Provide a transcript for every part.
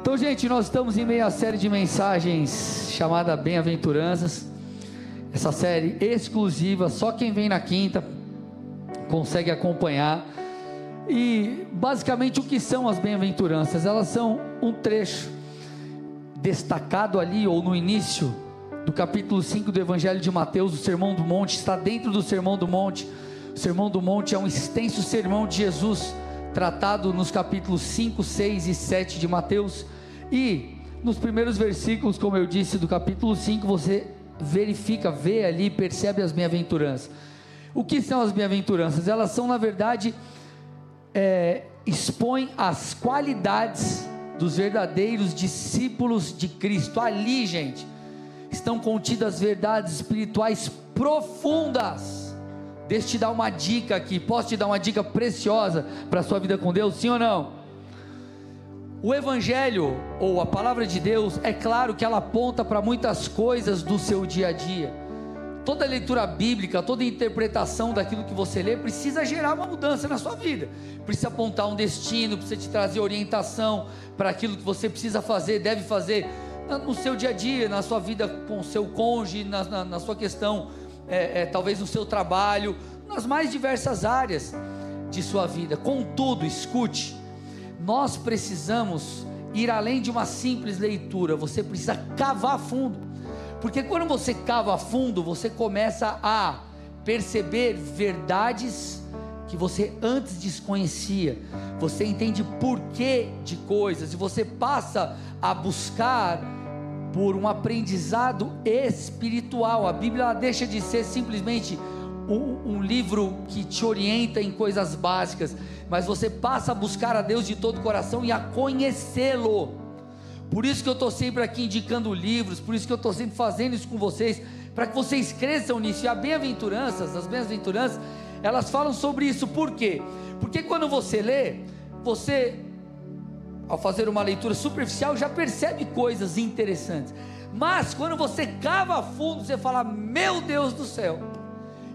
Então, gente, nós estamos em meio à série de mensagens chamada Bem-aventuranças. Essa série exclusiva, só quem vem na quinta consegue acompanhar. E basicamente o que são as bem-aventuranças? Elas são um trecho destacado ali ou no início do capítulo 5 do Evangelho de Mateus, o Sermão do Monte, está dentro do Sermão do Monte. O Sermão do Monte é um extenso sermão de Jesus, tratado nos capítulos 5, 6 e 7 de Mateus. E nos primeiros versículos, como eu disse, do capítulo 5, você verifica, vê ali, percebe as bem-aventuranças. O que são as bem-aventuranças? Elas são, na verdade, é, expõem as qualidades dos verdadeiros discípulos de Cristo. Ali, gente, estão contidas verdades espirituais profundas. Deixa eu te dar uma dica aqui. Posso te dar uma dica preciosa para a sua vida com Deus? Sim ou não? O Evangelho, ou a palavra de Deus, é claro que ela aponta para muitas coisas do seu dia a dia. Toda leitura bíblica, toda interpretação daquilo que você lê precisa gerar uma mudança na sua vida, precisa apontar um destino, precisa te trazer orientação para aquilo que você precisa fazer, deve fazer no seu dia a dia, na sua vida com o seu cônjuge, na, na, na sua questão, é, é, talvez no seu trabalho, nas mais diversas áreas de sua vida. Contudo, escute, nós precisamos ir além de uma simples leitura, você precisa cavar fundo, porque quando você cava fundo, você começa a perceber verdades que você antes desconhecia, você entende porquê de coisas e você passa a buscar por um aprendizado espiritual. A Bíblia deixa de ser simplesmente um, um, livro que te orienta em coisas básicas, mas você passa a buscar a Deus de todo o coração e a conhecê-lo. Por isso que eu estou sempre aqui indicando livros, por isso que eu estou sempre fazendo isso com vocês, para que vocês cresçam nisso. E a bem-aventuranças, as bem-aventuranças, elas falam sobre isso. Por quê? Porque quando você lê, você ao fazer uma leitura superficial, já percebe coisas interessantes. Mas quando você cava fundo, você fala: Meu Deus do céu,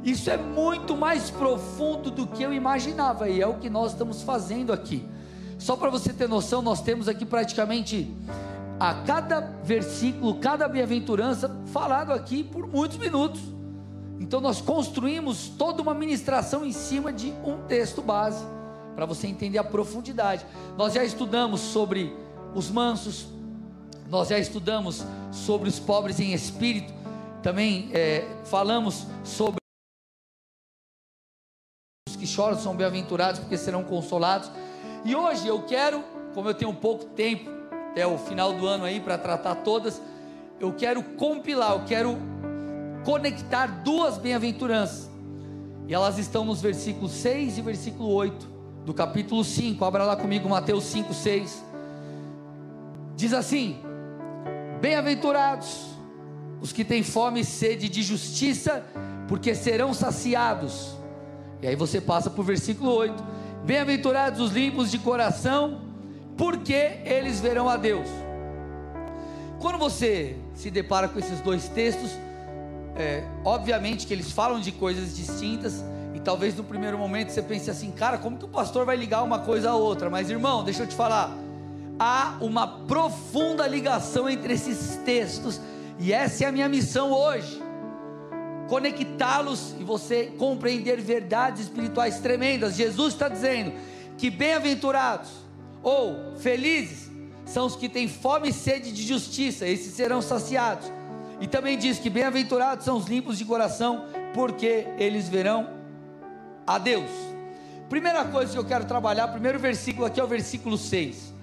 isso é muito mais profundo do que eu imaginava, e é o que nós estamos fazendo aqui. Só para você ter noção, nós temos aqui praticamente a cada versículo, cada bem-aventurança, falado aqui por muitos minutos. Então nós construímos toda uma ministração em cima de um texto base para você entender a profundidade. Nós já estudamos sobre os mansos, nós já estudamos sobre os pobres em espírito, também é, falamos sobre os que choram são bem-aventurados porque serão consolados. E hoje eu quero, como eu tenho pouco tempo, até o final do ano aí para tratar todas, eu quero compilar, eu quero conectar duas bem-aventuranças. E elas estão nos versículos 6 e versículo 8 do capítulo 5, abra lá comigo Mateus 5, 6. Diz assim: Bem-aventurados os que têm fome e sede de justiça, porque serão saciados. E aí você passa para o versículo 8: Bem-aventurados os limpos de coração, porque eles verão a Deus. Quando você se depara com esses dois textos, é, obviamente que eles falam de coisas distintas, talvez no primeiro momento você pense assim, cara, como que o pastor vai ligar uma coisa a outra? Mas irmão, deixa eu te falar, há uma profunda ligação entre esses textos, e essa é a minha missão hoje. Conectá-los e você compreender verdades espirituais tremendas. Jesus está dizendo que bem-aventurados ou felizes são os que têm fome e sede de justiça, esses serão saciados. E também diz que bem-aventurados são os limpos de coração, porque eles verão a Deus. Primeira coisa que eu quero trabalhar, primeiro versículo aqui é o versículo 6.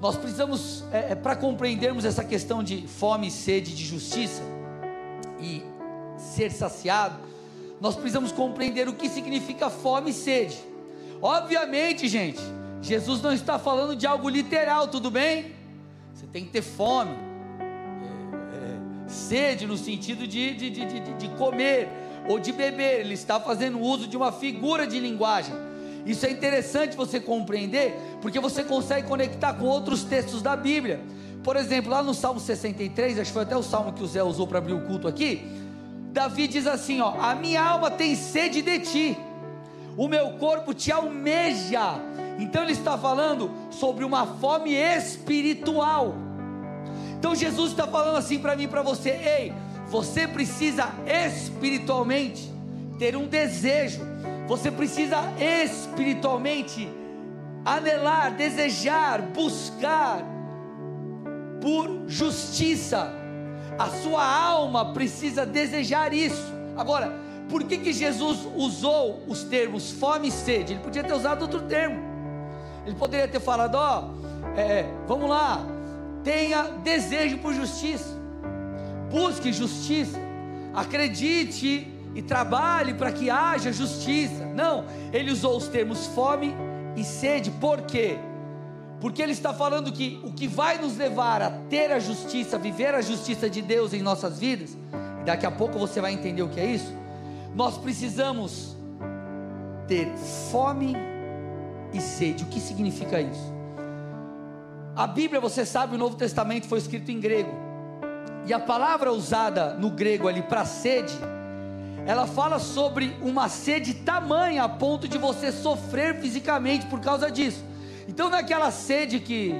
Nós precisamos, é, é para compreendermos essa questão de fome e sede de justiça e ser saciado, nós precisamos compreender o que significa fome e sede. Obviamente, gente, Jesus não está falando de algo literal, tudo bem? Você tem que ter fome, é, é, sede no sentido de, de, de, de, de comer ou de beber, ele está fazendo uso de uma figura de linguagem. Isso é interessante você compreender, porque você consegue conectar com outros textos da Bíblia. Por exemplo, lá no Salmo 63, acho que foi até o salmo que o Zé usou para abrir o culto aqui. Davi diz assim: ó, a minha alma tem sede de ti, o meu corpo te almeja, Então ele está falando sobre uma fome espiritual. Então Jesus está falando assim para mim para você: ei, você precisa espiritualmente ter um desejo, você precisa espiritualmente anelar, desejar, buscar por justiça. A sua alma precisa desejar isso. Agora, por que, que Jesus usou os termos fome e sede? Ele podia ter usado outro termo. Ele poderia ter falado: ó, é, vamos lá, tenha desejo por justiça, busque justiça, acredite e trabalhe para que haja justiça. Não, ele usou os termos fome e sede, por quê? Porque ele está falando que o que vai nos levar a ter a justiça, viver a justiça de Deus em nossas vidas, e daqui a pouco você vai entender o que é isso. Nós precisamos ter fome e sede. O que significa isso? A Bíblia, você sabe, o Novo Testamento foi escrito em grego. E a palavra usada no grego ali para sede, ela fala sobre uma sede tamanha a ponto de você sofrer fisicamente por causa disso. Então naquela sede que.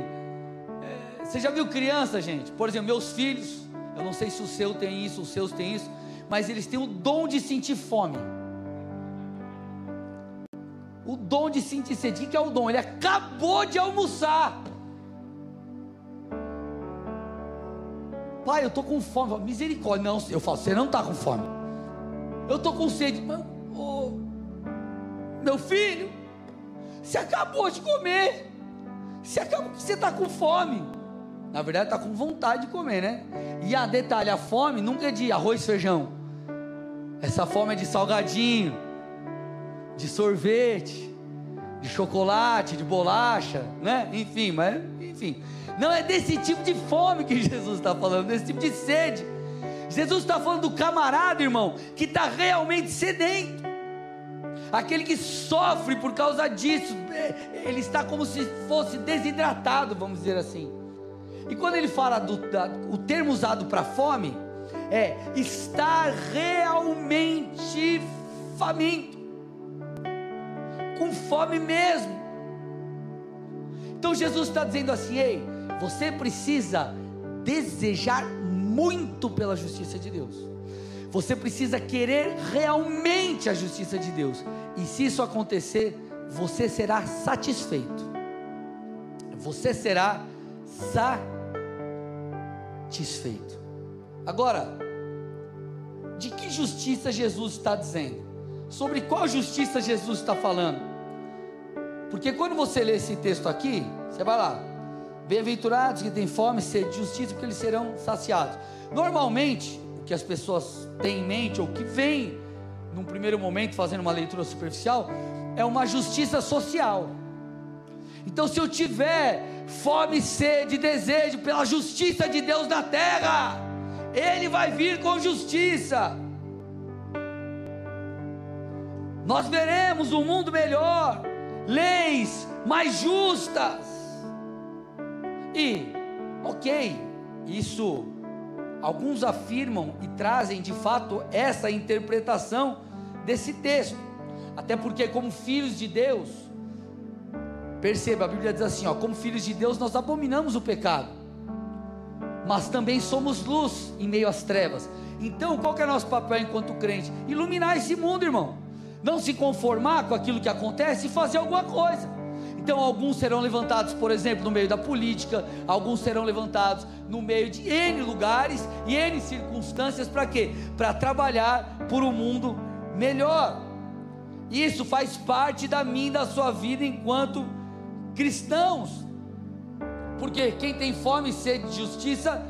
É, você já viu criança, gente? Por exemplo, meus filhos, eu não sei se o seu tem isso, os seus tem isso, mas eles têm o dom de sentir fome. O dom de sentir sede. O que é o dom? Ele acabou de almoçar. Pai, eu estou com fome. Misericórdia. Não, eu falo, você não está com fome. Eu estou com sede. oh, meu filho, você acabou de comer. Você acabou, você está com fome. Na verdade, está com vontade de comer, né? E a detalhe, a fome nunca é de arroz e feijão. Essa fome é de salgadinho, de sorvete, de chocolate, de bolacha, né? Enfim, mas enfim. Não é desse tipo de fome que Jesus está falando, desse tipo de sede. Jesus está falando do camarada, irmão, que está realmente sedento aquele que sofre por causa disso, é, ele está como se fosse desidratado, vamos dizer assim. E quando ele fala do da, o termo usado para fome, é estar realmente faminto, com fome mesmo. Então Jesus está dizendo assim: ei, você precisa desejar muito pela justiça de Deus. Você precisa querer realmente a justiça de Deus. E se isso acontecer, você será satisfeito. Você será satisfeito. Agora, de que justiça Jesus está dizendo? Sobre qual justiça Jesus está falando? Porque quando você lê esse texto aqui, você vai lá, bem-aventurados que têm fome e sede de justiça, porque eles serão saciados. Normalmente, que as pessoas têm em mente, ou que vem num primeiro momento fazendo uma leitura superficial, é uma justiça social. Então, se eu tiver fome, sede, desejo pela justiça de Deus na terra, Ele vai vir com justiça. Nós veremos um mundo melhor, leis mais justas. E, ok, isso Alguns afirmam e trazem de fato essa interpretação desse texto, até porque, como filhos de Deus, perceba, a Bíblia diz assim: ó, como filhos de Deus, nós abominamos o pecado, mas também somos luz em meio às trevas. Então, qual que é o nosso papel enquanto crente? Iluminar esse mundo, irmão. Não se conformar com aquilo que acontece e fazer alguma coisa. Então, alguns serão levantados, por exemplo, no meio da política, alguns serão levantados no meio de N lugares e N circunstâncias, para quê? Para trabalhar por um mundo melhor. Isso faz parte da minha da sua vida enquanto cristãos. Porque quem tem fome e sede de justiça,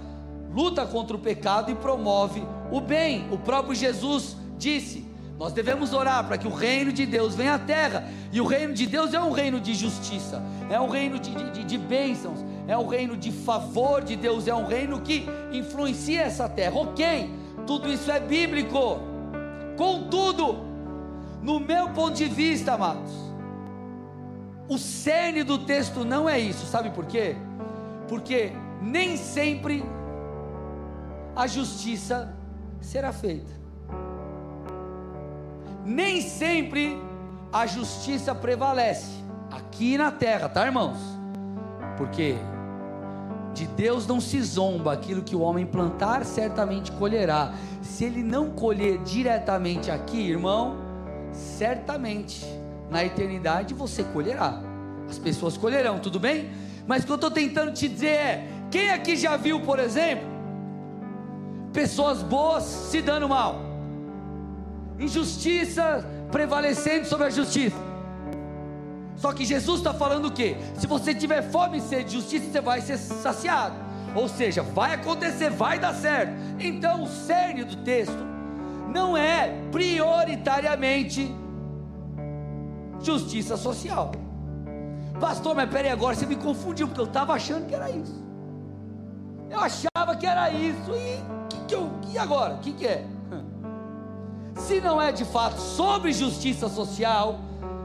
luta contra o pecado e promove o bem. O próprio Jesus disse: nós devemos orar para que o reino de Deus venha à terra. E o reino de Deus é um reino de justiça, é um reino de, de, de bênçãos, é um reino de favor de Deus, é um reino que influencia essa terra. Ok, tudo isso é bíblico. Contudo, no meu ponto de vista, amados, o cerne do texto não é isso, sabe por quê? Porque nem sempre a justiça será feita nem sempre a justiça prevalece. aqui na terra, tá, irmãos? Porque de Deus não se zomba, aquilo que o homem plantar, certamente colherá. Se ele não colher diretamente aqui, irmão, certamente na eternidade você colherá. As pessoas colherão, tudo bem? Mas o que eu estou tentando te dizer é: quem aqui já viu, por exemplo, pessoas boas se dando mal, injustiça prevalecendo sobre a justiça? Só que Jesus está falando o quê? Se você tiver fome e sede de justiça, você vai ser saciado. Ou seja, vai acontecer, vai dar certo. Então, o cerne do texto não é prioritariamente justiça social. Pastor, mas peraí, agora você me confundiu, porque eu estava achando que era isso. Eu achava que era isso, e, que, que eu, e agora? O que, que é? Se não é de fato sobre justiça social,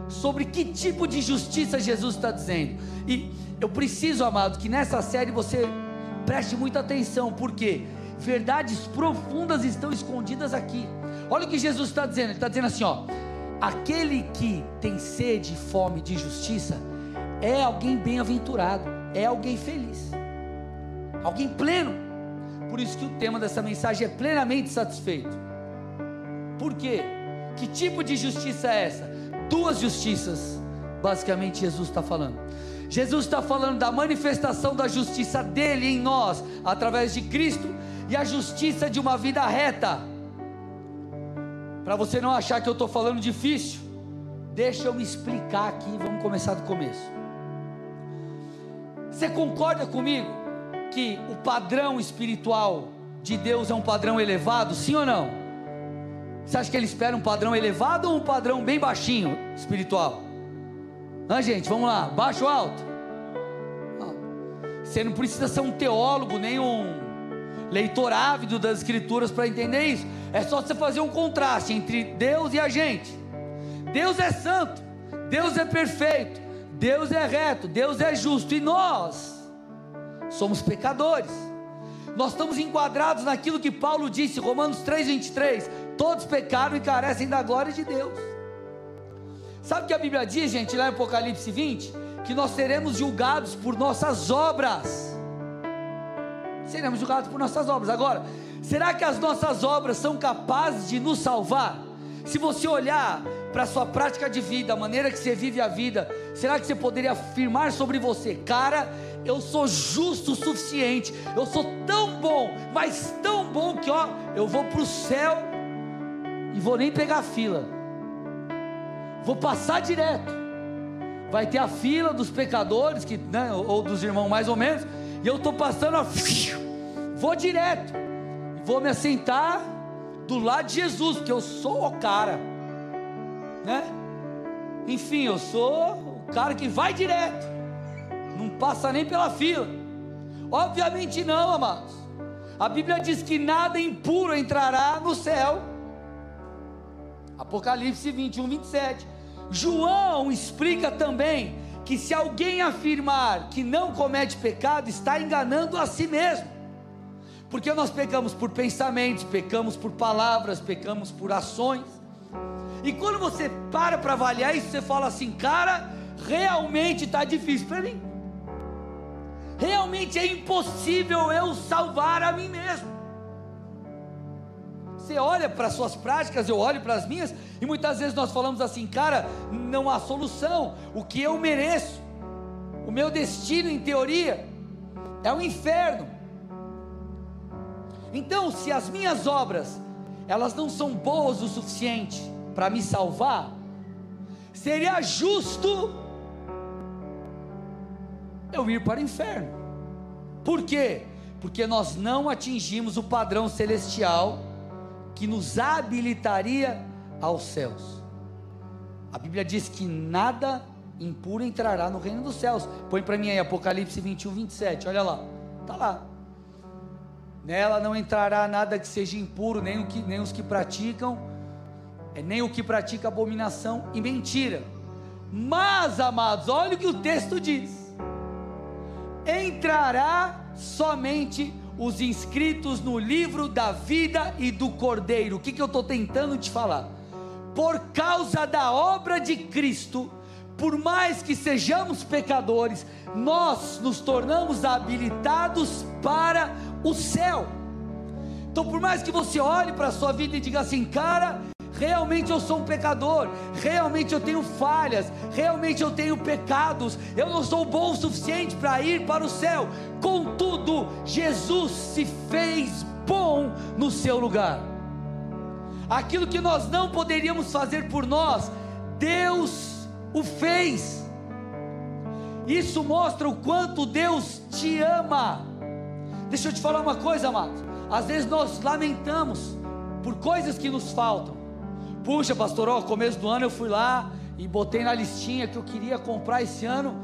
sobre que tipo de justiça Jesus está dizendo. E eu preciso, amado, que nessa série você preste muita atenção, porque verdades profundas estão escondidas aqui. Olha o que Jesus está dizendo: Ele está dizendo assim, ó. Aquele que tem sede e fome de justiça é alguém bem-aventurado, é alguém feliz, alguém pleno. Por isso que o tema dessa mensagem é plenamente satisfeito. Por quê? Que tipo de justiça é essa? duas justiças, basicamente Jesus está falando. Jesus está falando da manifestação da justiça dele em nós, através de Cristo, e a justiça de uma vida reta. Para você não achar que eu estou falando difícil, deixa eu me explicar aqui, vamos começar do começo. Você concorda comigo que o padrão espiritual de Deus é um padrão elevado, sim ou não? Você acha que ele espera um padrão elevado ou um padrão bem baixinho espiritual? Ah, gente, vamos lá, baixo ou alto? Você não precisa ser um teólogo, nem um leitor ávido das escrituras para entender isso. É só você fazer um contraste entre Deus e a gente. Deus é santo, Deus é perfeito, Deus é reto, Deus é justo e nós somos pecadores. Nós estamos enquadrados naquilo que Paulo disse, Romanos 3:23, todos pecaram e carecem da glória de Deus. Sabe o que a Bíblia diz, gente, lá em Apocalipse 20? Que nós seremos julgados por nossas obras. Seremos julgados por nossas obras. Agora, será que as nossas obras são capazes de nos salvar? Se você olhar para a sua prática de vida, a maneira que você vive a vida, será que você poderia afirmar sobre você, cara, eu sou justo o suficiente, eu sou tão bom, mas tão bom que ó, eu vou para o céu e vou nem pegar fila, vou passar direto. Vai ter a fila dos pecadores, que, né, ou dos irmãos mais ou menos, e eu estou passando, ó, vou direto, vou me assentar do lado de Jesus, porque eu sou o cara, né? Enfim, eu sou o cara que vai direto não passa nem pela fila. Obviamente não, amados. A Bíblia diz que nada impuro entrará no céu. Apocalipse 21, 27. João explica também que se alguém afirmar que não comete pecado, está enganando a si mesmo. Porque nós pecamos por pensamentos, pecamos por palavras, pecamos por ações. E quando você para para avaliar isso, você fala assim, cara, realmente está difícil para mim realmente é impossível eu salvar a mim mesmo. Você olha para as suas práticas, eu olho para as minhas, e muitas vezes nós falamos assim, cara, não há solução, o que eu mereço, o meu destino, em teoria, é o um inferno. Então, se as minhas obras, elas não são boas o suficiente para me salvar, seria justo eu ir para o inferno. Por quê? Porque nós não atingimos o padrão celestial que nos habilitaria aos céus. A Bíblia diz que nada impuro entrará no reino dos céus. Põe para mim aí Apocalipse 21, 27. Olha lá, está lá. Nela não entrará nada que seja impuro, nem, que, nem os que praticam, é, nem o que pratica abominação e mentira. Mas, amados, olha o que o texto diz entrará somente os inscritos no livro da vida e do Cordeiro. O que, que eu estou tentando te falar? Por causa da obra de Cristo, por mais que sejamos pecadores, nós nos tornamos habilitados para o céu. Então, por mais que você olhe para a sua vida e diga assim, cara, realmente eu sou um pecador, realmente eu tenho falhas, realmente eu tenho pecados, eu não sou bom o suficiente para ir para o céu. Contudo, Jesus se fez bom no seu lugar. Aquilo que nós não poderíamos fazer por nós, Deus o fez. Isso mostra o quanto Deus te ama. Deixa eu te falar uma coisa, amado. Às vezes nós lamentamos por coisas que nos faltam. Puxa, pastor, ó, começo do ano eu fui lá e botei na listinha que eu queria comprar esse ano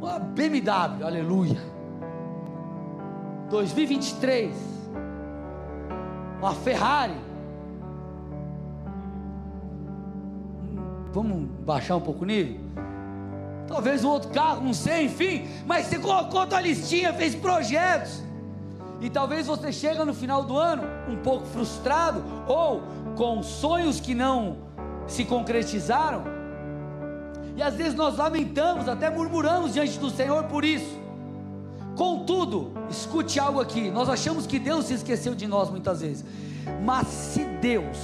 uma BMW, aleluia. 2023, uma Ferrari. Vamos baixar um pouco o nível? Talvez um outro carro, não sei, enfim. Mas você colocou tua listinha, fez projetos. E talvez você chega no final do ano um pouco frustrado ou com sonhos que não se concretizaram. E às vezes nós lamentamos, até murmuramos diante do Senhor por isso. Contudo, escute algo aqui: nós achamos que Deus se esqueceu de nós muitas vezes, mas se Deus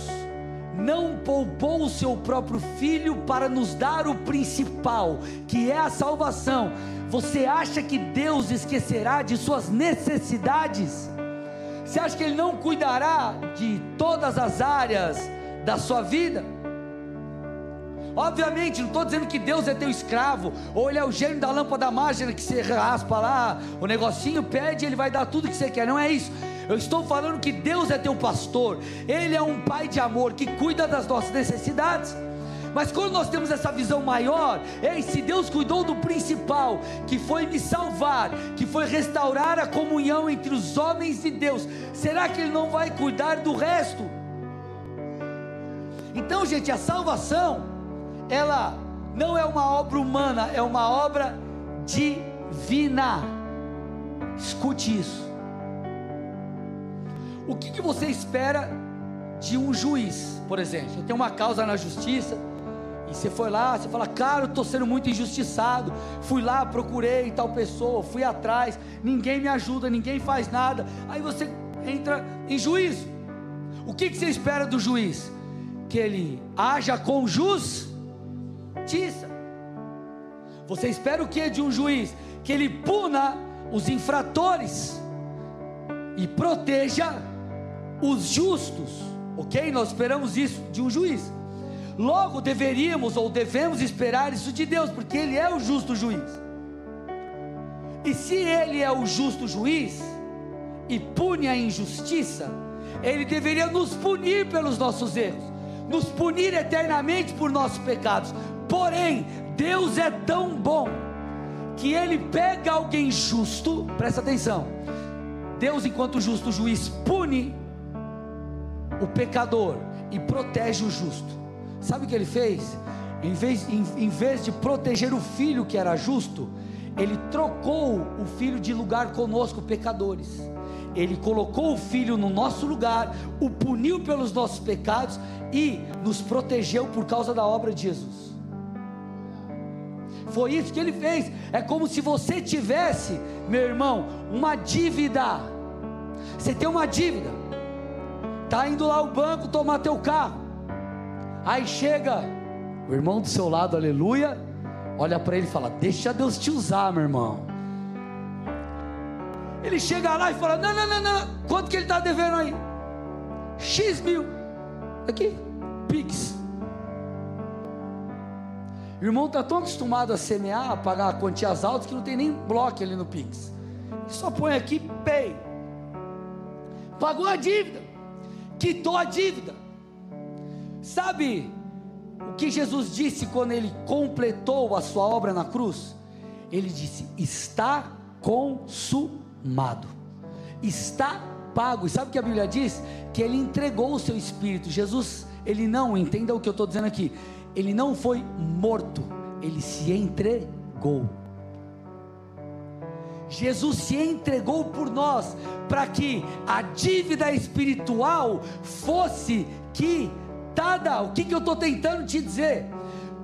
não poupou o seu próprio filho para nos dar o principal, que é a salvação, você acha que Deus esquecerá de suas necessidades? Você acha que Ele não cuidará de todas as áreas da sua vida? Obviamente, não estou dizendo que Deus é teu escravo, ou Ele é o gênio da lâmpada mágica que você raspa lá, o negocinho pede e Ele vai dar tudo que você quer, não é isso. Eu estou falando que Deus é teu pastor, Ele é um pai de amor que cuida das nossas necessidades. Mas quando nós temos essa visão maior, ei, se Deus cuidou do principal, que foi me salvar, que foi restaurar a comunhão entre os homens e Deus, será que Ele não vai cuidar do resto? Então, gente, a salvação, ela não é uma obra humana, é uma obra divina. Escute isso. O que, que você espera de um juiz, por exemplo? Você tem uma causa na justiça e você foi lá, você fala, cara, eu estou sendo muito injustiçado. Fui lá, procurei tal pessoa, fui atrás, ninguém me ajuda, ninguém faz nada. Aí você entra em juízo. O que, que você espera do juiz? Que ele haja com justiça. Você espera o que de um juiz? Que ele puna os infratores e proteja os justos, ok? Nós esperamos isso de um juiz. Logo deveríamos ou devemos esperar isso de Deus, porque Ele é o justo juiz. E se Ele é o justo juiz e pune a injustiça, Ele deveria nos punir pelos nossos erros, nos punir eternamente por nossos pecados. Porém, Deus é tão bom que Ele pega alguém justo, presta atenção. Deus, enquanto justo juiz, pune o pecador e protege o justo. Sabe o que ele fez? Em vez, em, em vez de proteger o filho que era justo, ele trocou o filho de lugar conosco, pecadores. Ele colocou o filho no nosso lugar, o puniu pelos nossos pecados e nos protegeu por causa da obra de Jesus. Foi isso que ele fez. É como se você tivesse, meu irmão, uma dívida. Você tem uma dívida. Tá indo lá ao banco tomar teu carro. Aí chega o irmão do seu lado, aleluia, olha para ele e fala: Deixa Deus te usar, meu irmão. Ele chega lá e fala: Não, não, não, não, quanto que ele está devendo aí? X mil, aqui, Pix. O irmão está tão acostumado a semear, a pagar quantias altas, que não tem nem bloco ali no Pix. Ele só põe aqui, pay. Pagou a dívida, quitou a dívida. Sabe o que Jesus disse quando ele completou a sua obra na cruz? Ele disse: Está consumado, está pago. E sabe o que a Bíblia diz? Que ele entregou o seu espírito. Jesus, ele não, entenda o que eu estou dizendo aqui, ele não foi morto, ele se entregou. Jesus se entregou por nós para que a dívida espiritual fosse que o que, que eu estou tentando te dizer?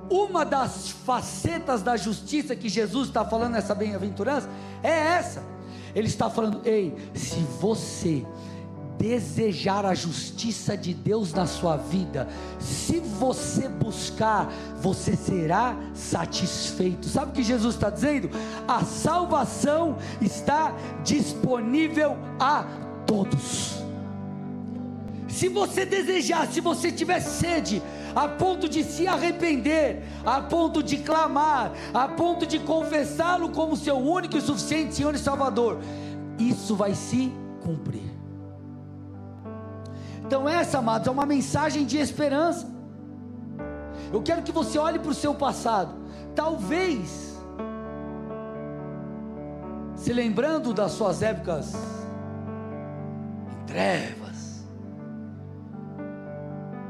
uma das facetas da justiça que Jesus está falando nessa bem-aventurança é essa. Ele está falando: ei, se você desejar a justiça de Deus na sua vida, se você buscar, você será satisfeito. Sabe o que Jesus está dizendo? A salvação está disponível a todos. Se você desejar, se você tiver sede, a ponto de se arrepender, a ponto de clamar, a ponto de confessá-lo como seu único e suficiente Senhor e Salvador, isso vai se cumprir. Então, essa, amados, é uma mensagem de esperança. Eu quero que você olhe para o seu passado. Talvez, se lembrando das suas épocas em trevas,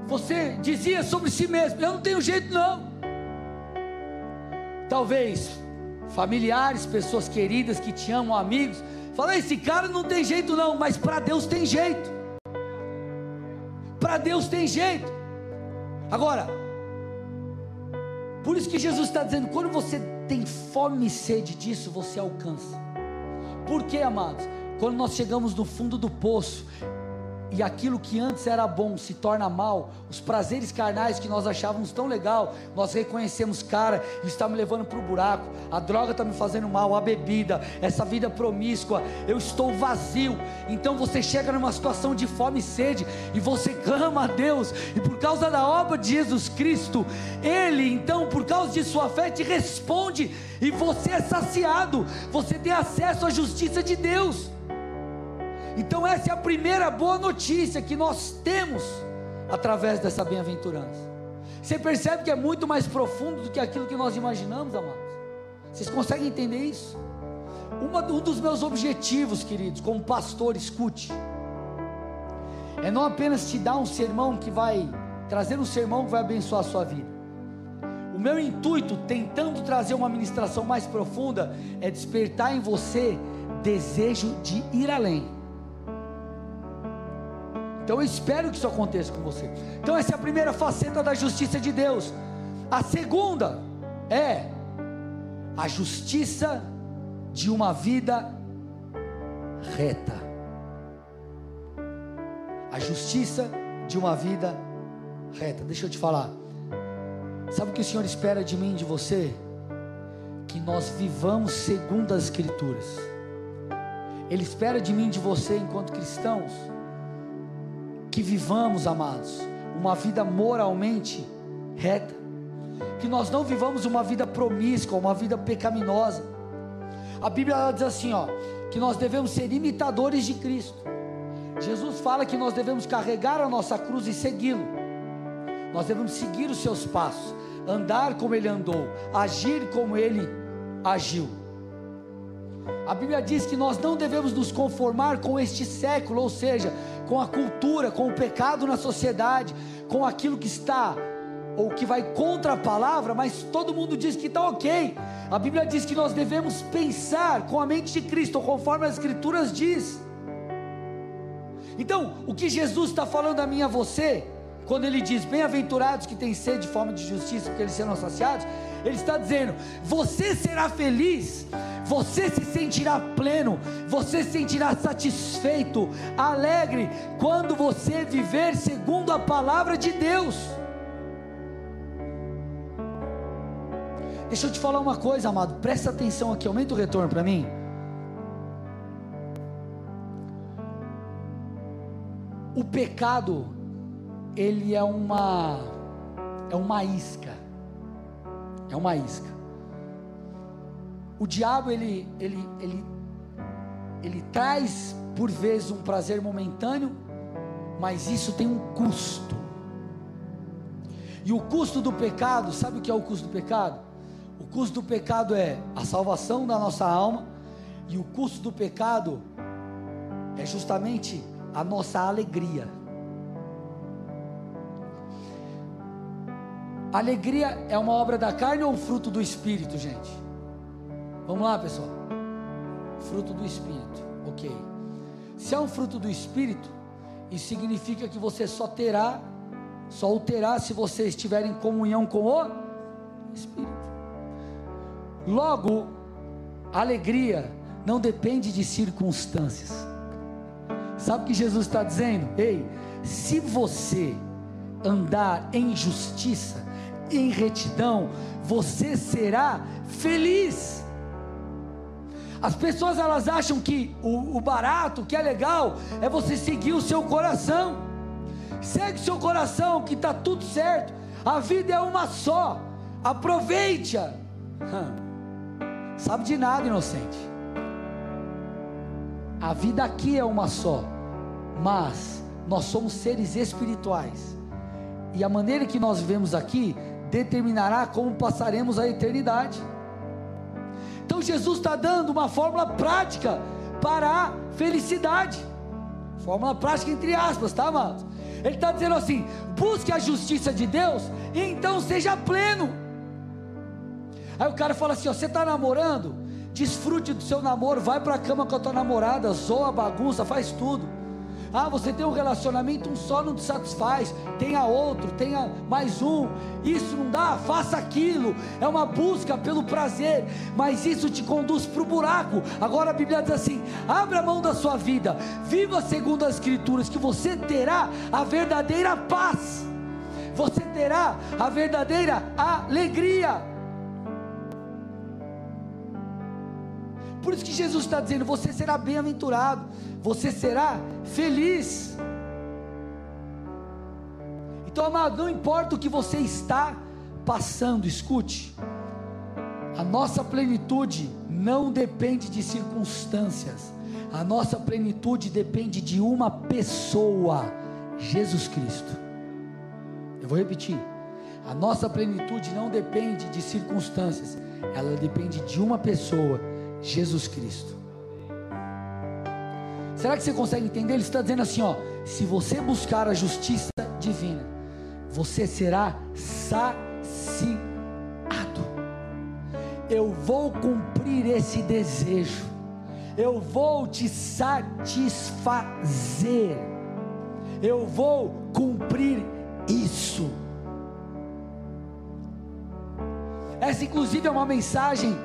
você dizia sobre si mesmo: Eu não tenho jeito, não. Talvez familiares, pessoas queridas que te amam, amigos, falam: Esse cara não tem jeito, não, mas para Deus tem jeito. Para Deus tem jeito. Agora, por isso que Jesus está dizendo: quando você tem fome e sede disso, você alcança. Por quê, amados? Quando nós chegamos no fundo do poço, e aquilo que antes era bom se torna mal, os prazeres carnais que nós achávamos tão legal, nós reconhecemos, cara, isso está me levando para o buraco, a droga está me fazendo mal, a bebida, essa vida promíscua, eu estou vazio. Então você chega numa situação de fome e sede, e você clama a Deus, e por causa da obra de Jesus Cristo, Ele, então, por causa de sua fé, te responde, e você é saciado, você tem acesso à justiça de Deus. Então, essa é a primeira boa notícia que nós temos através dessa bem-aventurança. Você percebe que é muito mais profundo do que aquilo que nós imaginamos, amados? Vocês conseguem entender isso? Uma, um dos meus objetivos, queridos, como pastor, escute, é não apenas te dar um sermão que vai trazer um sermão que vai abençoar a sua vida. O meu intuito, tentando trazer uma ministração mais profunda, é despertar em você desejo de ir além. Então eu espero que isso aconteça com você. Então essa é a primeira faceta da justiça de Deus. A segunda é a justiça de uma vida reta. A justiça de uma vida reta. Deixa eu te falar. Sabe o que o Senhor espera de mim, de você? Que nós vivamos segundo as Escrituras. Ele espera de mim, de você, enquanto cristãos que vivamos, amados, uma vida moralmente reta, que nós não vivamos uma vida promíscua, uma vida pecaminosa. A Bíblia diz assim, ó, que nós devemos ser imitadores de Cristo. Jesus fala que nós devemos carregar a nossa cruz e segui-lo. Nós devemos seguir os seus passos, andar como ele andou, agir como ele agiu. A Bíblia diz que nós não devemos nos conformar com este século, ou seja, com a cultura, com o pecado na sociedade, com aquilo que está ou que vai contra a palavra, mas todo mundo diz que está ok. A Bíblia diz que nós devemos pensar com a mente de Cristo, conforme as Escrituras diz. Então, o que Jesus está falando a mim e a você, quando ele diz: Bem-aventurados que têm sede de fome de justiça, porque eles serão saciados, ele está dizendo: Você será feliz você se sentirá pleno, você se sentirá satisfeito, alegre, quando você viver segundo a palavra de Deus. Deixa eu te falar uma coisa, amado, presta atenção aqui, aumenta o retorno para mim. O pecado, ele é uma é uma isca. É uma isca. O diabo ele, ele, ele, ele traz por vezes um prazer momentâneo, mas isso tem um custo. E o custo do pecado, sabe o que é o custo do pecado? O custo do pecado é a salvação da nossa alma, e o custo do pecado é justamente a nossa alegria. Alegria é uma obra da carne ou um fruto do espírito, gente? Vamos lá, pessoal. Fruto do Espírito, ok. Se é um fruto do Espírito, isso significa que você só terá, só o terá se você estiver em comunhão com o espírito. Logo, alegria não depende de circunstâncias. Sabe o que Jesus está dizendo? Ei, se você andar em justiça, em retidão, você será feliz. As pessoas elas acham que o, o barato, que é legal, é você seguir o seu coração. Segue o seu coração, que está tudo certo. A vida é uma só. Aproveite-a. Sabe de nada, inocente. A vida aqui é uma só. Mas nós somos seres espirituais. E a maneira que nós vivemos aqui determinará como passaremos a eternidade. Então Jesus está dando uma fórmula prática para a felicidade. Fórmula prática entre aspas, tá, amados? Ele está dizendo assim: busque a justiça de Deus e então seja pleno. Aí o cara fala assim: ó, você está namorando? Desfrute do seu namoro, vai para a cama com a tua namorada, zoa, bagunça, faz tudo. Ah, você tem um relacionamento, um só não te satisfaz. Tenha outro, tenha mais um. Isso não dá, faça aquilo. É uma busca pelo prazer, mas isso te conduz para o buraco. Agora a Bíblia diz assim: abra mão da sua vida, viva segundo as Escrituras, que você terá a verdadeira paz. Você terá a verdadeira alegria. Por isso que Jesus está dizendo: você será bem-aventurado, você será feliz. Então, amado, não importa o que você está passando, escute, a nossa plenitude não depende de circunstâncias, a nossa plenitude depende de uma pessoa, Jesus Cristo. Eu vou repetir: a nossa plenitude não depende de circunstâncias, ela depende de uma pessoa, Jesus Cristo. Será que você consegue entender? Ele está dizendo assim: ó, se você buscar a justiça divina, você será saciado. Eu vou cumprir esse desejo, eu vou te satisfazer, eu vou cumprir isso. Essa, inclusive, é uma mensagem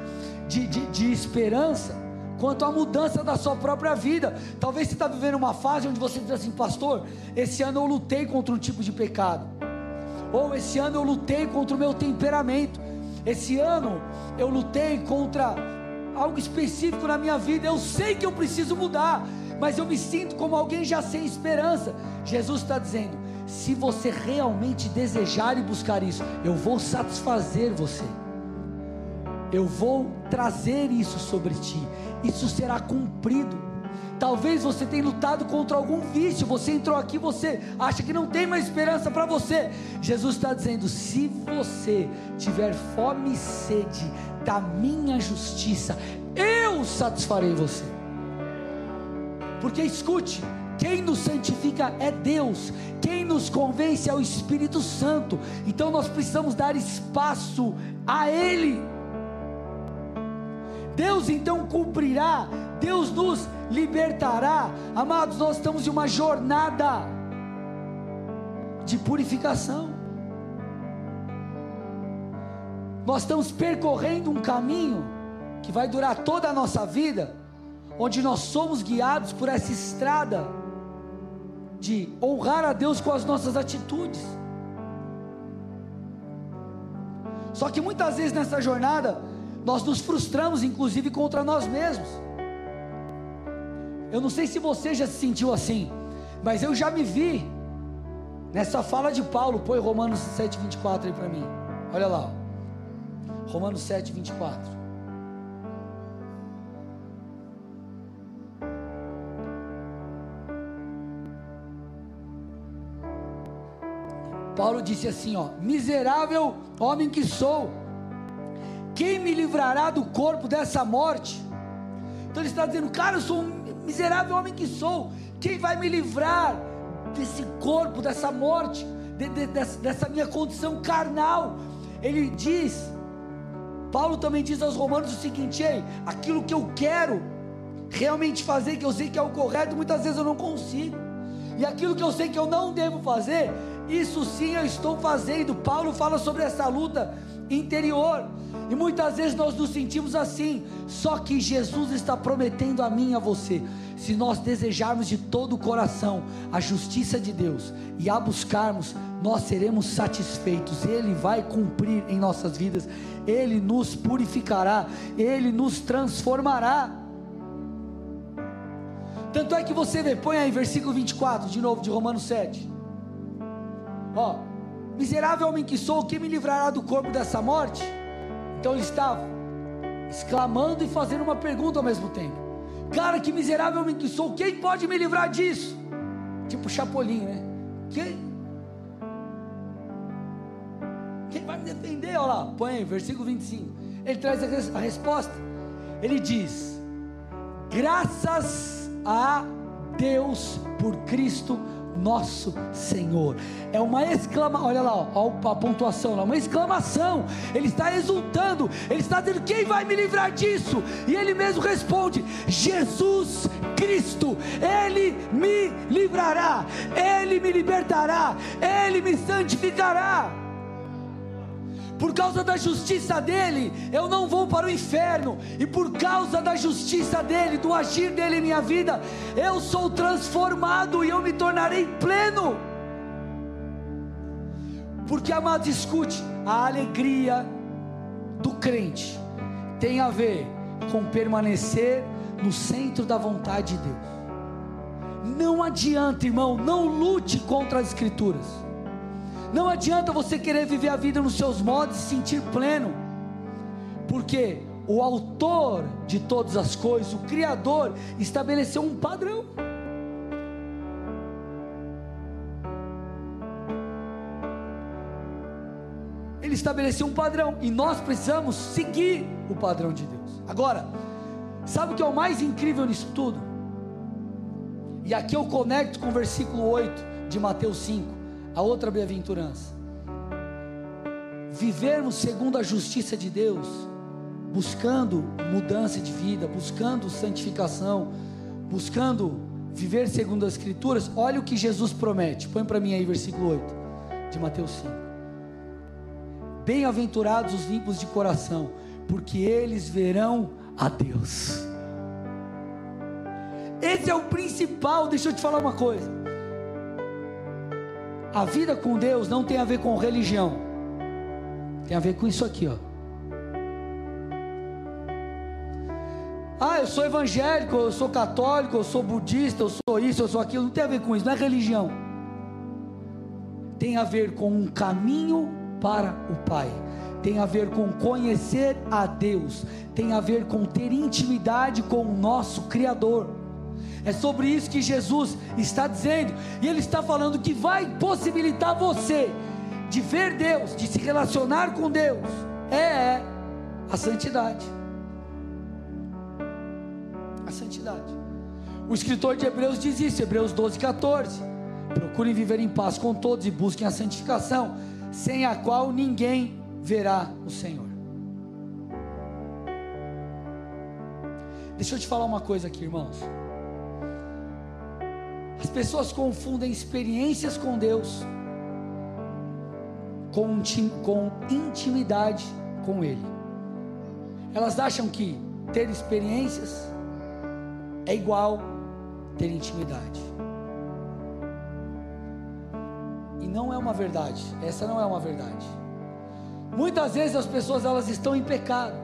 de, de, de esperança quanto à mudança da sua própria vida. Talvez você está vivendo uma fase onde você diz assim, pastor, esse ano eu lutei contra um tipo de pecado, ou esse ano eu lutei contra o meu temperamento, esse ano eu lutei contra algo específico na minha vida. Eu sei que eu preciso mudar, mas eu me sinto como alguém já sem esperança. Jesus está dizendo: se você realmente desejar e buscar isso, eu vou satisfazer você eu vou trazer isso sobre ti, isso será cumprido. Talvez você tenha lutado contra algum vício, você entrou aqui, você acha que não tem mais esperança para você. Jesus está dizendo: se você tiver fome e sede da minha justiça, eu satisfarei você. Porque escute, quem nos santifica é Deus, quem nos convence é o Espírito Santo. Então nós precisamos dar espaço a Ele. Deus então cumprirá, Deus nos libertará. Amados, nós estamos em uma jornada de purificação. Nós estamos percorrendo um caminho que vai durar toda a nossa vida, onde nós somos guiados por essa estrada de honrar a Deus com as nossas atitudes. Só que muitas vezes nessa jornada, nós nos frustramos, inclusive, contra nós mesmos. Eu não sei se você já se sentiu assim, mas eu já me vi nessa fala de Paulo. Põe Romanos 7,24 aí para mim. Olha lá, ó. Romanos 7,24. Paulo disse assim: ó, miserável homem que sou quem me livrará do corpo dessa morte? Então ele está dizendo, cara, eu sou um miserável homem que sou. Quem vai me livrar desse corpo, dessa morte, de, de, dessa, dessa minha condição carnal? Ele diz, Paulo também diz aos Romanos o seguinte: Ei, aquilo que eu quero realmente fazer, que eu sei que é o correto, muitas vezes eu não consigo. E aquilo que eu sei que eu não devo fazer, isso sim eu estou fazendo. Paulo fala sobre essa luta interior. E muitas vezes nós nos sentimos assim. Só que Jesus está prometendo a mim e a você. Se nós desejarmos de todo o coração a justiça de Deus e a buscarmos, nós seremos satisfeitos. Ele vai cumprir em nossas vidas. Ele nos purificará. Ele nos transformará. Tanto é que você vê, põe aí versículo 24, de novo, de Romanos 7. Ó, miserável homem que sou, quem me livrará do corpo dessa morte? Então ele estava exclamando e fazendo uma pergunta ao mesmo tempo. Cara, que miserável homem que sou, quem pode me livrar disso? Tipo Chapolin, né? Quem? Quem vai me defender? Olha lá, põe aí, versículo 25. Ele traz a, a resposta. Ele diz: Graças a Deus por Cristo nosso Senhor. É uma exclamação, olha lá, ó, a pontuação lá, uma exclamação. Ele está exultando, ele está dizendo: quem vai me livrar disso? E ele mesmo responde: Jesus Cristo, Ele me livrará, Ele me libertará, Ele me santificará por causa da justiça dele, eu não vou para o inferno, e por causa da justiça dele, do agir dele em minha vida, eu sou transformado e eu me tornarei pleno. Porque, amado, escute, a alegria do crente tem a ver com permanecer no centro da vontade de Deus. Não adianta, irmão, não lute contra as Escrituras. Não adianta você querer viver a vida nos seus modos e se sentir pleno, porque o autor de todas as coisas, o Criador, estabeleceu um padrão. Ele estabeleceu um padrão e nós precisamos seguir o padrão de Deus. Agora, sabe o que é o mais incrível nisso tudo? E aqui eu conecto com o versículo 8 de Mateus 5 a outra bem-aventurança. Vivermos segundo a justiça de Deus, buscando mudança de vida, buscando santificação, buscando viver segundo as Escrituras. Olha o que Jesus promete. Põe para mim aí versículo 8 de Mateus 5. Bem-aventurados os limpos de coração, porque eles verão a Deus. Esse é o principal. Deixa eu te falar uma coisa. A vida com Deus não tem a ver com religião. Tem a ver com isso aqui, ó. Ah, eu sou evangélico, eu sou católico, eu sou budista, eu sou isso, eu sou aquilo. Não tem a ver com isso, não é religião. Tem a ver com um caminho para o Pai. Tem a ver com conhecer a Deus. Tem a ver com ter intimidade com o nosso Criador. É sobre isso que Jesus está dizendo, e Ele está falando que vai possibilitar você de ver Deus, de se relacionar com Deus, é a santidade. A santidade. O escritor de Hebreus diz isso, Hebreus 12, 14. Procurem viver em paz com todos e busquem a santificação, sem a qual ninguém verá o Senhor. Deixa eu te falar uma coisa aqui, irmãos. As pessoas confundem experiências com Deus com intimidade com Ele. Elas acham que ter experiências é igual ter intimidade. E não é uma verdade. Essa não é uma verdade. Muitas vezes as pessoas elas estão em pecado.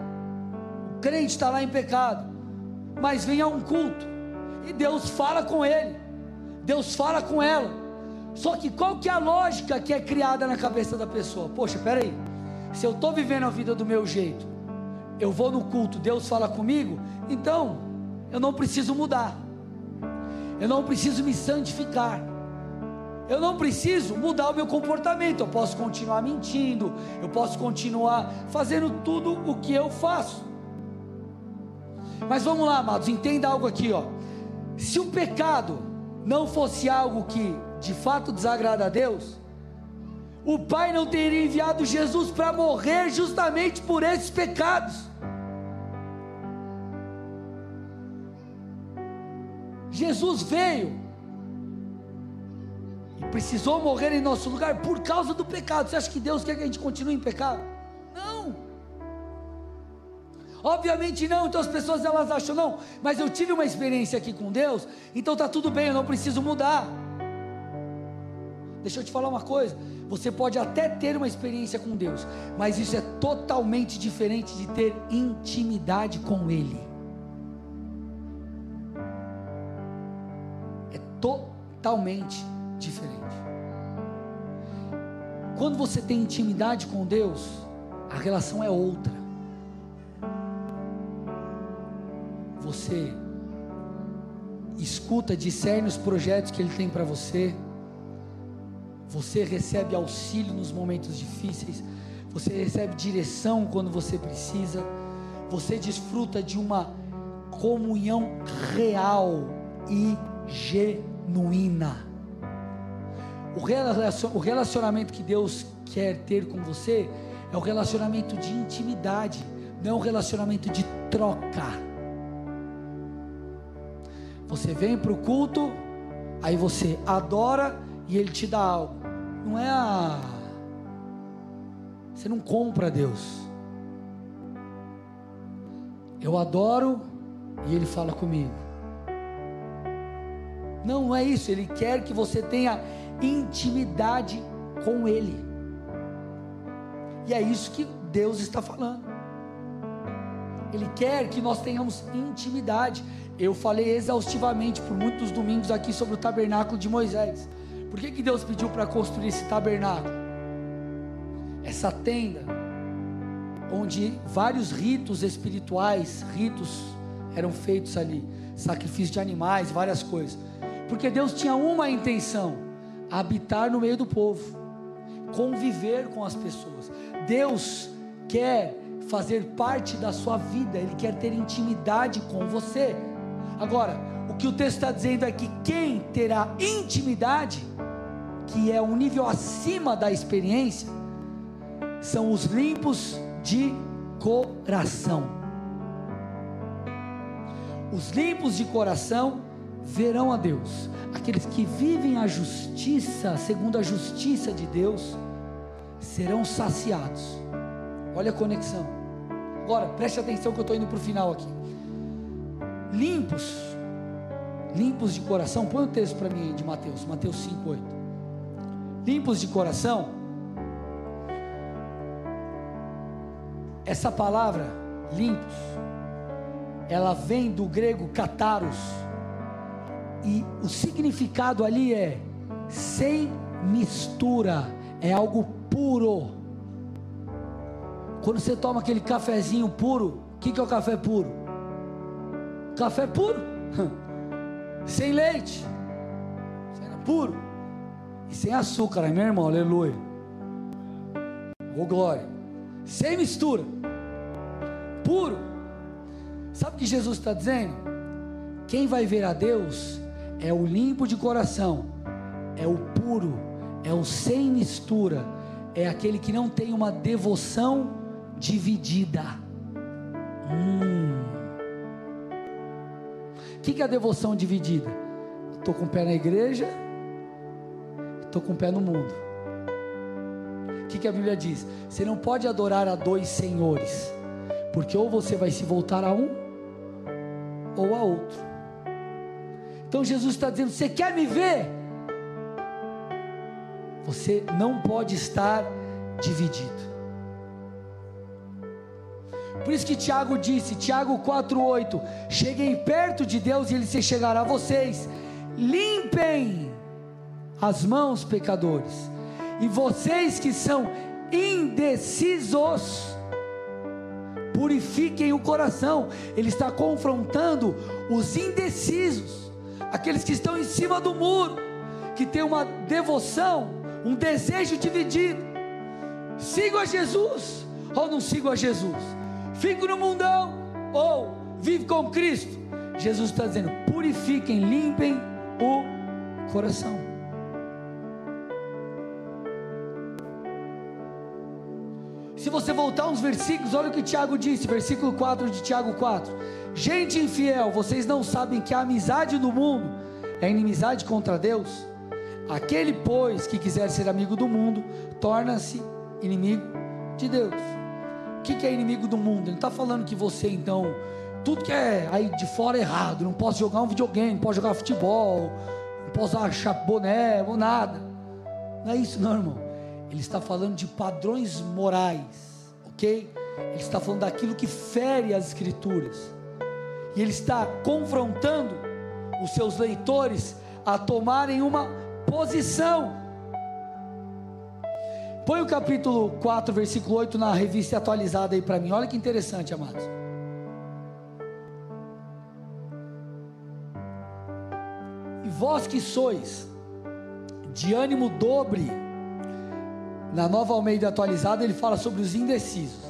O crente está lá em pecado, mas vem a um culto e Deus fala com ele. Deus fala com ela. Só que qual que é a lógica que é criada na cabeça da pessoa? Poxa, peraí. Se eu estou vivendo a vida do meu jeito, eu vou no culto, Deus fala comigo, então eu não preciso mudar. Eu não preciso me santificar. Eu não preciso mudar o meu comportamento. Eu posso continuar mentindo, eu posso continuar fazendo tudo o que eu faço. Mas vamos lá, amados, entenda algo aqui, ó. Se o pecado não fosse algo que de fato desagrada a Deus, o Pai não teria enviado Jesus para morrer justamente por esses pecados. Jesus veio e precisou morrer em nosso lugar por causa do pecado. Você acha que Deus quer que a gente continue em pecado? Obviamente não, então as pessoas elas acham não, mas eu tive uma experiência aqui com Deus, então tá tudo bem, eu não preciso mudar. Deixa eu te falar uma coisa, você pode até ter uma experiência com Deus, mas isso é totalmente diferente de ter intimidade com Ele. É totalmente diferente. Quando você tem intimidade com Deus, a relação é outra. Você escuta, discerne os projetos que Ele tem para você. Você recebe auxílio nos momentos difíceis. Você recebe direção quando você precisa. Você desfruta de uma comunhão real e genuína. O relacionamento que Deus quer ter com você é o relacionamento de intimidade, não é um relacionamento de troca. Você vem para o culto, aí você adora e ele te dá algo. Não é a. Você não compra Deus. Eu adoro e ele fala comigo. Não, não é isso. Ele quer que você tenha intimidade com Ele. E é isso que Deus está falando. Ele quer que nós tenhamos intimidade. Eu falei exaustivamente por muitos domingos aqui sobre o tabernáculo de Moisés. Por que, que Deus pediu para construir esse tabernáculo? Essa tenda, onde vários ritos espirituais, ritos eram feitos ali, sacrifício de animais, várias coisas. Porque Deus tinha uma intenção: habitar no meio do povo, conviver com as pessoas. Deus quer fazer parte da sua vida, Ele quer ter intimidade com você. Agora, o que o texto está dizendo é que quem terá intimidade, que é um nível acima da experiência, são os limpos de coração. Os limpos de coração verão a Deus. Aqueles que vivem a justiça, segundo a justiça de Deus, serão saciados. Olha a conexão. Agora, preste atenção que eu estou indo para o final aqui. Limpos, limpos de coração, põe o texto para mim de Mateus, Mateus 5, 8. Limpos de coração, essa palavra, limpos, ela vem do grego kataros, e o significado ali é sem mistura, é algo puro. Quando você toma aquele cafezinho puro, o que, que é o café puro? Café puro, sem leite, puro e sem açúcar, meu irmão, aleluia. Ô glória, sem mistura, puro. Sabe o que Jesus está dizendo? Quem vai ver a Deus é o limpo de coração, é o puro, é o sem mistura, é aquele que não tem uma devoção dividida. Hum. O que, é a devoção dividida? Estou com o pé na igreja, estou com o pé no mundo. O que, que a Bíblia diz? Você não pode adorar a dois senhores, porque ou você vai se voltar a um ou a outro. Então Jesus está dizendo: Você quer me ver? Você não pode estar dividido. Por isso que Tiago disse, Tiago 4,8: Cheguem perto de Deus e Ele se chegará a vocês. Limpem as mãos, pecadores. E vocês que são indecisos, purifiquem o coração. Ele está confrontando os indecisos, aqueles que estão em cima do muro, que têm uma devoção, um desejo dividido. Sigo a Jesus ou não sigo a Jesus? Fico no mundão ou vive com Cristo. Jesus está dizendo: purifiquem, limpem o coração. Se você voltar uns versículos, olha o que Tiago disse, versículo 4 de Tiago 4. Gente infiel, vocês não sabem que a amizade do mundo é inimizade contra Deus? Aquele, pois, que quiser ser amigo do mundo, torna-se inimigo de Deus. Que, é inimigo do mundo. Ele está falando que você então tudo que é aí de fora é errado. Não posso jogar um videogame, não posso jogar futebol, não posso achar boné ou nada. Não é isso, não, irmão. Ele está falando de padrões morais, ok? Ele está falando daquilo que fere as Escrituras. E ele está confrontando os seus leitores a tomarem uma posição. Põe o capítulo 4, versículo 8 na revista atualizada aí para mim. Olha que interessante, amados. E vós que sois de ânimo dobre, na nova Almeida atualizada, ele fala sobre os indecisos.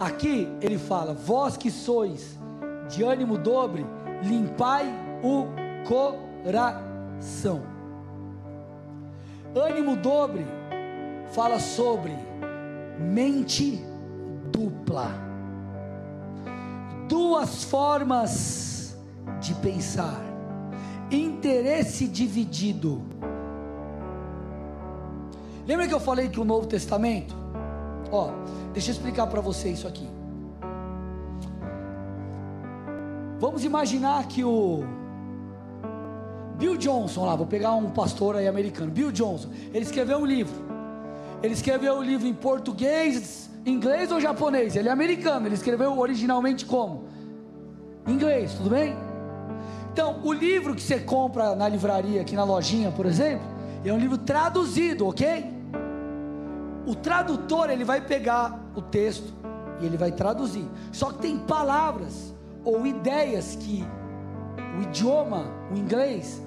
Aqui ele fala: Vós que sois de ânimo dobre, limpai o coração. Ânimo dobre fala sobre mente dupla, duas formas de pensar, interesse dividido. Lembra que eu falei que o Novo Testamento, ó, deixa eu explicar para você isso aqui. Vamos imaginar que o Bill Johnson lá, vou pegar um pastor aí americano, Bill Johnson, ele escreveu um livro. Ele escreveu o livro em português, inglês ou japonês? Ele é americano, ele escreveu originalmente como? Inglês, tudo bem? Então, o livro que você compra na livraria, aqui na lojinha, por exemplo, é um livro traduzido, ok? O tradutor, ele vai pegar o texto e ele vai traduzir. Só que tem palavras ou ideias que o idioma, o inglês,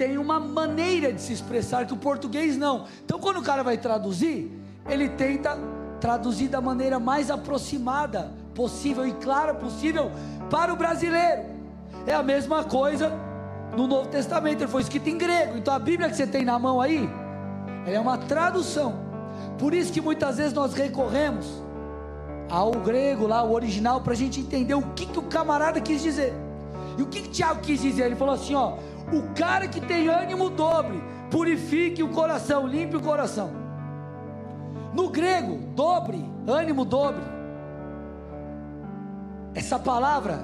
tem uma maneira de se expressar que o português não. Então, quando o cara vai traduzir, ele tenta traduzir da maneira mais aproximada possível e clara possível para o brasileiro. É a mesma coisa no Novo Testamento, ele foi escrito em grego. Então, a Bíblia que você tem na mão aí, é uma tradução. Por isso que muitas vezes nós recorremos ao grego lá, o original, para a gente entender o que, que o camarada quis dizer. E o que, que Tiago quis dizer? Ele falou assim: ó, o cara que tem ânimo dobre, purifique o coração, limpe o coração. No grego, dobre, ânimo dobre. Essa palavra,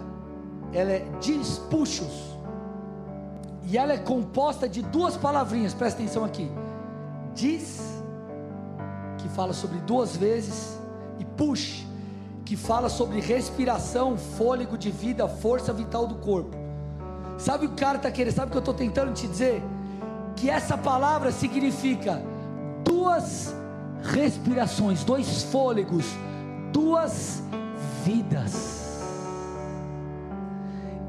ela é dispuxos. E ela é composta de duas palavrinhas, presta atenção aqui. Diz, que fala sobre duas vezes, e push, que fala sobre respiração, fôlego de vida, força vital do corpo. Sabe o que o cara está querendo? Sabe o que eu estou tentando te dizer? Que essa palavra significa duas respirações, dois fôlegos, duas vidas.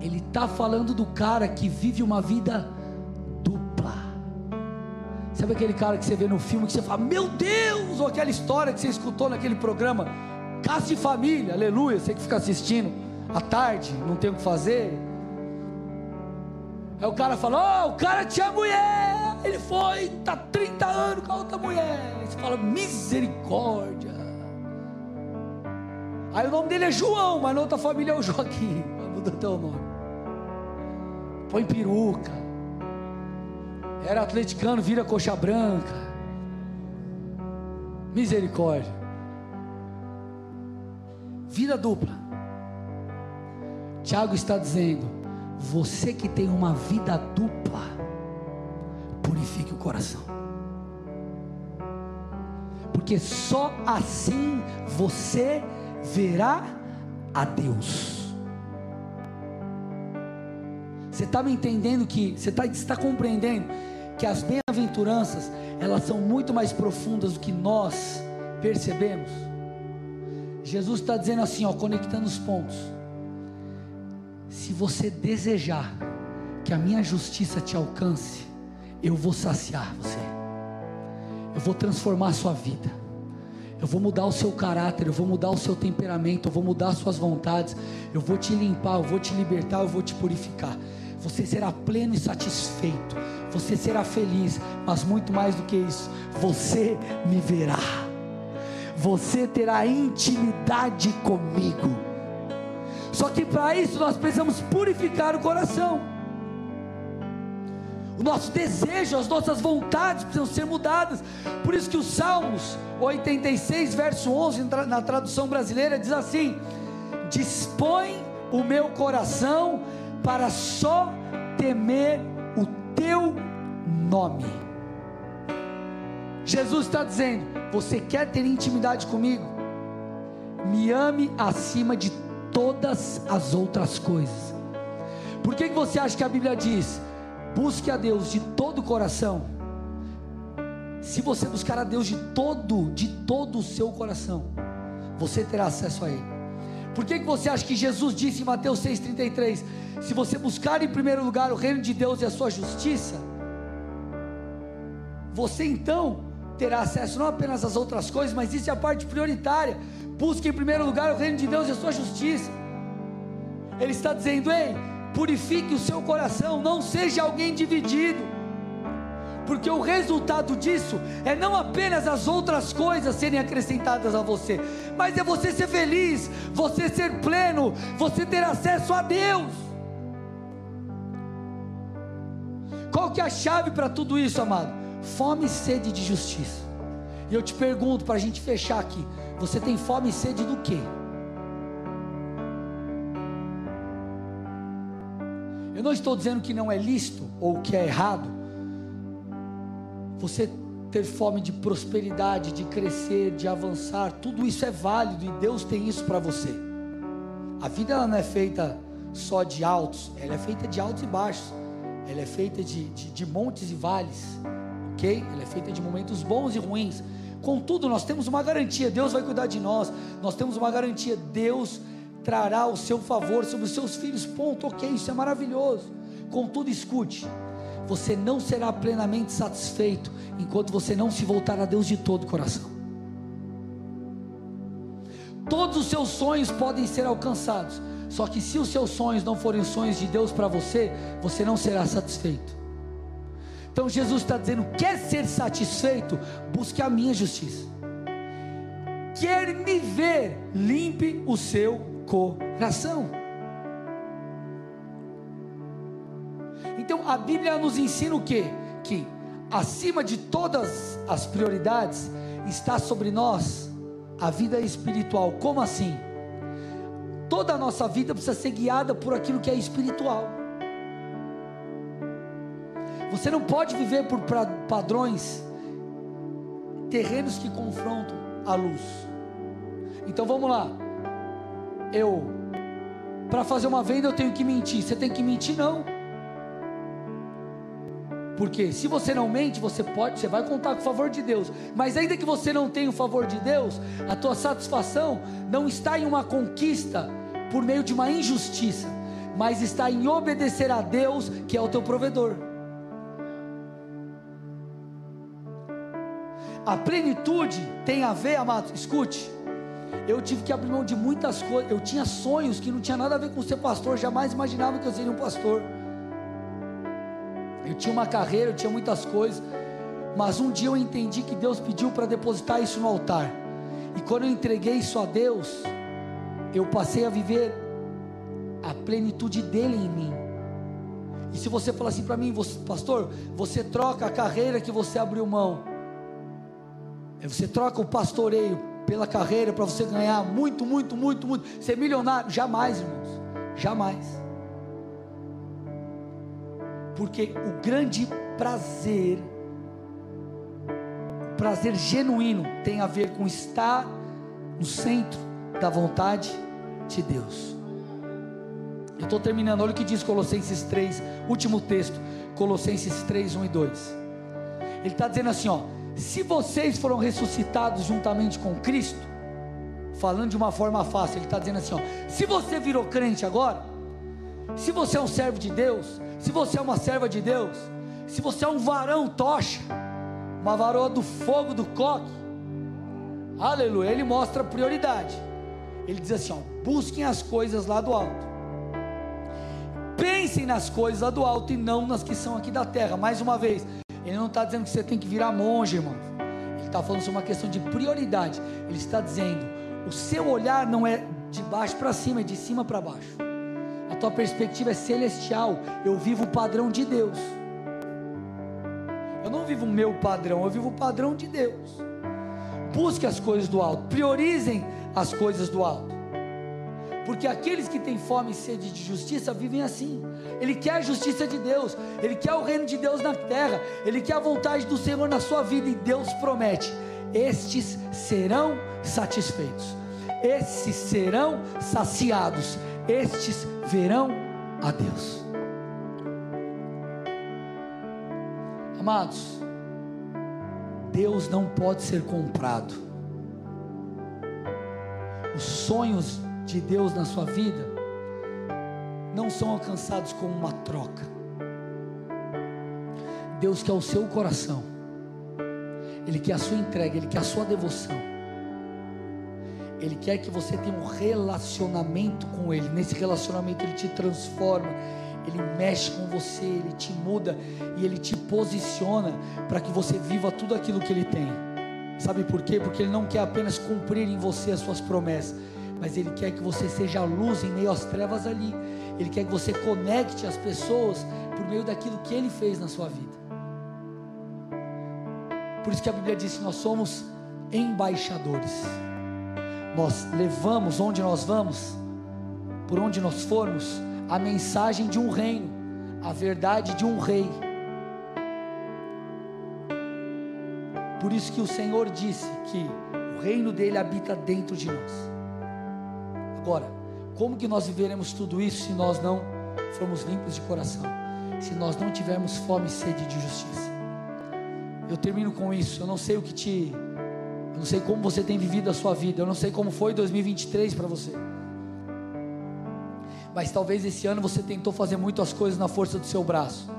Ele está falando do cara que vive uma vida dupla. Sabe aquele cara que você vê no filme que você fala, meu Deus, ou aquela história que você escutou naquele programa, Casa de Família, aleluia, você que fica assistindo à tarde, não tem o que fazer, Aí o cara fala: oh, o cara tinha mulher, ele foi, tá 30 anos com a outra mulher. Aí você fala: misericórdia. Aí o nome dele é João, mas na outra família é o Joaquim. Mudou teu nome. Põe peruca. Era atleticano, vira coxa branca. Misericórdia. Vida dupla. Tiago está dizendo: você que tem uma vida dupla, purifique o coração. Porque só assim você verá a Deus. Você está me entendendo que, você está está compreendendo que as bem-aventuranças, elas são muito mais profundas do que nós percebemos. Jesus está dizendo assim, ó, conectando os pontos se você desejar que a minha justiça te alcance, eu vou saciar você, eu vou transformar a sua vida, eu vou mudar o seu caráter, eu vou mudar o seu temperamento, eu vou mudar as suas vontades, eu vou te limpar, eu vou te libertar, eu vou te purificar. Você será pleno e satisfeito, você será feliz, mas muito mais do que isso, você me verá, você terá intimidade comigo só que para isso nós precisamos purificar o coração. O nosso desejo, as nossas vontades precisam ser mudadas. Por isso que os Salmos 86, verso 11, na tradução brasileira, diz assim: Dispõe o meu coração para só temer o teu nome. Jesus está dizendo: Você quer ter intimidade comigo? Me ame acima de todas as outras coisas. Por que, que você acha que a Bíblia diz? Busque a Deus de todo o coração. Se você buscar a Deus de todo, de todo o seu coração, você terá acesso a Ele. Por que, que você acha que Jesus disse em Mateus 6,33: Se você buscar em primeiro lugar o reino de Deus e a sua justiça, você então terá acesso não apenas às outras coisas, mas isso é a parte prioritária. Busque em primeiro lugar o reino de Deus e a sua justiça. Ele está dizendo: ei, purifique o seu coração, não seja alguém dividido, porque o resultado disso é não apenas as outras coisas serem acrescentadas a você, mas é você ser feliz, você ser pleno, você ter acesso a Deus. Qual que é a chave para tudo isso, amado? Fome e sede de justiça. E eu te pergunto para a gente fechar aqui: você tem fome e sede do quê? Eu não estou dizendo que não é lícito ou que é errado. Você ter fome de prosperidade, de crescer, de avançar, tudo isso é válido e Deus tem isso para você. A vida ela não é feita só de altos, ela é feita de altos e baixos, ela é feita de, de, de montes e vales, ok? Ela é feita de momentos bons e ruins. Contudo, nós temos uma garantia: Deus vai cuidar de nós, nós temos uma garantia, Deus trará o seu favor sobre os seus filhos. Ponto, ok, isso é maravilhoso. Contudo, escute: você não será plenamente satisfeito enquanto você não se voltar a Deus de todo o coração. Todos os seus sonhos podem ser alcançados, só que se os seus sonhos não forem os sonhos de Deus para você, você não será satisfeito. Então Jesus está dizendo: quer ser satisfeito? Busque a minha justiça. Quer me ver? Limpe o seu coração. Então a Bíblia nos ensina o que? Que acima de todas as prioridades está sobre nós a vida espiritual. Como assim? Toda a nossa vida precisa ser guiada por aquilo que é espiritual. Você não pode viver por padrões terrenos que confrontam a luz. Então vamos lá eu para fazer uma venda eu tenho que mentir. Você tem que mentir não. Porque se você não mente, você pode, você vai contar com o favor de Deus. Mas ainda que você não tenha o favor de Deus, a tua satisfação não está em uma conquista por meio de uma injustiça, mas está em obedecer a Deus, que é o teu provedor. A plenitude tem a ver, amados, escute, eu tive que abrir mão de muitas coisas. Eu tinha sonhos que não tinha nada a ver com ser pastor, jamais imaginava que eu seria um pastor. Eu tinha uma carreira, eu tinha muitas coisas, mas um dia eu entendi que Deus pediu para depositar isso no altar. E quando eu entreguei isso a Deus, eu passei a viver a plenitude dele em mim. E se você falar assim para mim, você, pastor, você troca a carreira que você abriu mão, você troca o pastoreio pela carreira, para você ganhar muito, muito, muito, muito, ser milionário. Jamais, irmãos, jamais. Porque o grande prazer, o prazer genuíno, tem a ver com estar no centro da vontade de Deus. Eu estou terminando, olha o que diz Colossenses 3, último texto, Colossenses 3, 1 e 2. Ele está dizendo assim: ó, se vocês foram ressuscitados juntamente com Cristo, falando de uma forma fácil, ele está dizendo assim: ó, se você virou crente agora, se você é um servo de Deus, se você é uma serva de Deus, se você é um varão tocha, uma varoa do fogo do coque, aleluia, ele mostra prioridade. Ele diz assim: ó, busquem as coisas lá do alto. Pensem nas coisas lá do alto e não nas que são aqui da terra. Mais uma vez, ele não está dizendo que você tem que virar monge, irmão. Ele está falando sobre uma questão de prioridade. Ele está dizendo: o seu olhar não é de baixo para cima, é de cima para baixo. A tua perspectiva é celestial. Eu vivo o padrão de Deus. Eu não vivo o meu padrão, eu vivo o padrão de Deus. Busque as coisas do alto, priorizem as coisas do alto. Porque aqueles que têm fome e sede de justiça vivem assim. Ele quer a justiça de Deus, ele quer o reino de Deus na terra, ele quer a vontade do Senhor na sua vida e Deus promete: estes serão satisfeitos, estes serão saciados, estes verão a Deus. Amados, Deus não pode ser comprado. Os sonhos de Deus na sua vida não são alcançados como uma troca. Deus quer o seu coração, Ele quer a sua entrega, Ele quer a sua devoção. Ele quer que você tenha um relacionamento com Ele. Nesse relacionamento Ele te transforma, Ele mexe com você, Ele te muda e Ele te posiciona para que você viva tudo aquilo que Ele tem. Sabe por quê? Porque Ele não quer apenas cumprir em você as suas promessas, mas Ele quer que você seja luz em meio às trevas ali. Ele quer que você conecte as pessoas por meio daquilo que Ele fez na sua vida. Por isso que a Bíblia diz que nós somos embaixadores. Nós levamos onde nós vamos, por onde nós formos, a mensagem de um reino, a verdade de um rei. Por isso que o Senhor disse que o reino dele habita dentro de nós. Agora, como que nós viveremos tudo isso se nós não formos limpos de coração? Se nós não tivermos fome e sede de justiça? Eu termino com isso. Eu não sei o que te. Eu não sei como você tem vivido a sua vida. Eu não sei como foi 2023 para você. Mas talvez esse ano você tentou fazer muitas coisas na força do seu braço.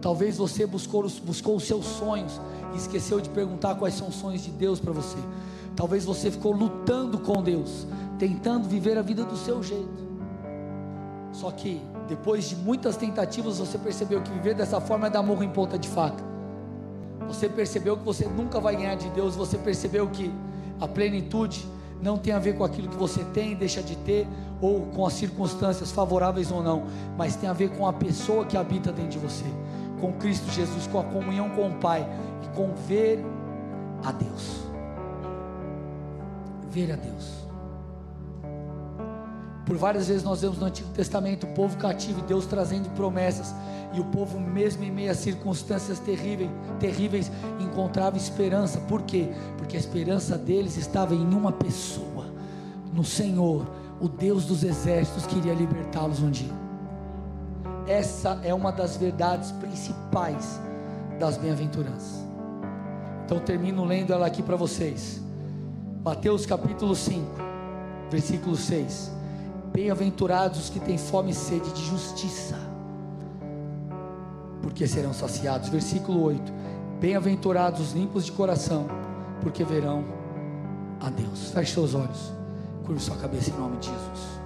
Talvez você buscou, buscou os seus sonhos e esqueceu de perguntar quais são os sonhos de Deus para você. Talvez você ficou lutando com Deus tentando viver a vida do seu jeito. Só que depois de muitas tentativas, você percebeu que viver dessa forma é dar morro em ponta de faca. Você percebeu que você nunca vai ganhar de Deus, você percebeu que a plenitude não tem a ver com aquilo que você tem, deixa de ter, ou com as circunstâncias favoráveis ou não, mas tem a ver com a pessoa que habita dentro de você, com Cristo Jesus, com a comunhão com o Pai e com ver a Deus. Ver a Deus. Por várias vezes nós vemos no Antigo Testamento o povo cativo e Deus trazendo promessas, e o povo, mesmo em meio a circunstâncias terríveis, terríveis, encontrava esperança. Por quê? Porque a esperança deles estava em uma pessoa, no Senhor, o Deus dos exércitos que iria libertá-los um dia. Essa é uma das verdades principais das bem-aventuranças. Então termino lendo ela aqui para vocês. Mateus capítulo 5, versículo 6. Bem-aventurados os que têm fome e sede de justiça, porque serão saciados. Versículo 8: Bem-aventurados os limpos de coração, porque verão a Deus. Feche seus olhos, curve sua cabeça em nome de Jesus.